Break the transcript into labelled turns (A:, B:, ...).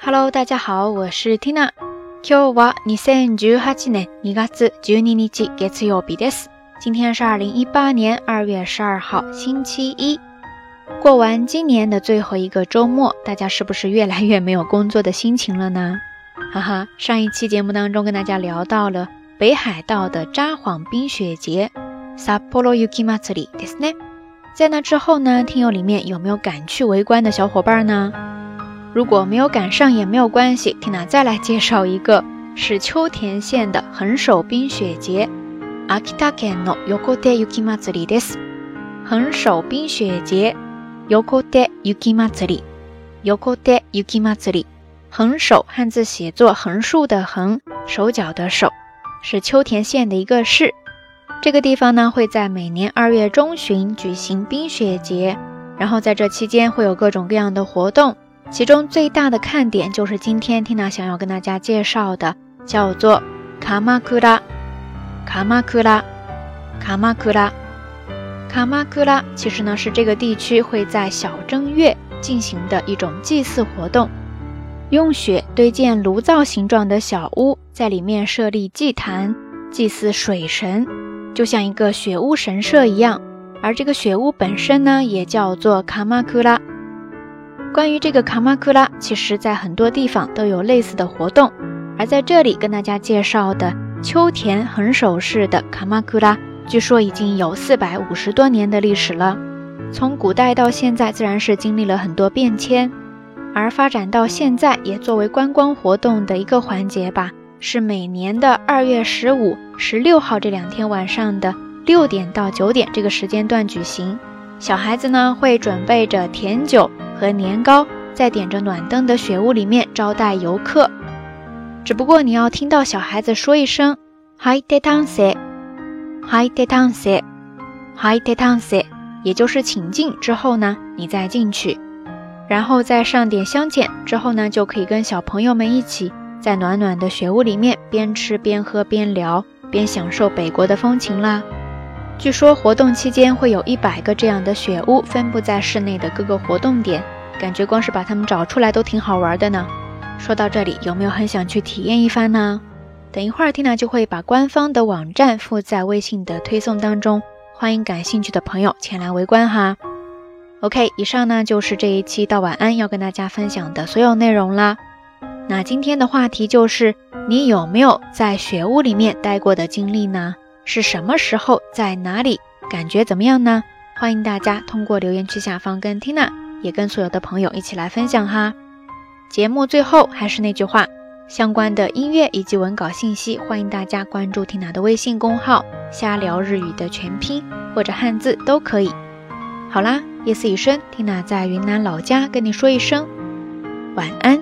A: Hello，大家好，我是 Tina。今日は二千十八年二月十二日月曜日です。今天是二零一八年二月十二号，星期一。过完今年的最后一个周末，大家是不是越来越没有工作的心情了呢？哈哈，上一期节目当中跟大家聊到了北海道的札幌冰雪节，Sapporo Yuki Matsuri ですね。在那之后呢，听友里面有没有赶去围观的小伙伴呢？ 如果没有赶上也没有关系，缇娜再来介绍一个，是秋田县的横手冰雪节。Akita Ken no Yokote Yuki Matsuri です。横手冰雪节，Yokote Yuki Matsuri，Yokote Yuki Matsuri。横手汉字写作横竖的横，手脚的手，是秋田县的一个市。这个地方呢，会在每年二月中旬举行冰雪节，然后在这期间会有各种各样的活动。其中最大的看点就是今天缇娜想要跟大家介绍的，叫做卡马库拉。卡马库拉，卡马库拉，卡马库拉，其实呢是这个地区会在小正月进行的一种祭祀活动，用雪堆建炉灶形状的小屋，在里面设立祭坛，祭祀水神，就像一个雪屋神社一样。而这个雪屋本身呢，也叫做卡马库拉。关于这个卡马库拉，其实在很多地方都有类似的活动，而在这里跟大家介绍的秋田横手市的卡马库拉，据说已经有四百五十多年的历史了。从古代到现在，自然是经历了很多变迁，而发展到现在，也作为观光活动的一个环节吧，是每年的二月十五、十六号这两天晚上的六点到九点这个时间段举行。小孩子呢会准备着甜酒。和年糕在点着暖灯的雪屋里面招待游客，只不过你要听到小孩子说一声 “Hi d e t a n s e Hi d e t a n s e Hi d e t a n s e 也就是请进之后呢，你再进去，然后再上点香碱之后呢，就可以跟小朋友们一起在暖暖的雪屋里面边吃边喝边聊边享受北国的风情啦。据说活动期间会有一百个这样的雪屋分布在室内的各个活动点，感觉光是把它们找出来都挺好玩的呢。说到这里，有没有很想去体验一番呢？等一会儿，Tina 就会把官方的网站附在微信的推送当中，欢迎感兴趣的朋友前来围观哈。OK，以上呢就是这一期到晚安要跟大家分享的所有内容啦。那今天的话题就是你有没有在雪屋里面待过的经历呢？是什么时候，在哪里，感觉怎么样呢？欢迎大家通过留言区下方跟 Tina，也跟所有的朋友一起来分享哈。节目最后还是那句话，相关的音乐以及文稿信息，欢迎大家关注 Tina 的微信公号“瞎聊日语”的全拼或者汉字都可以。好啦，夜色已深，缇娜在云南老家跟你说一声晚安。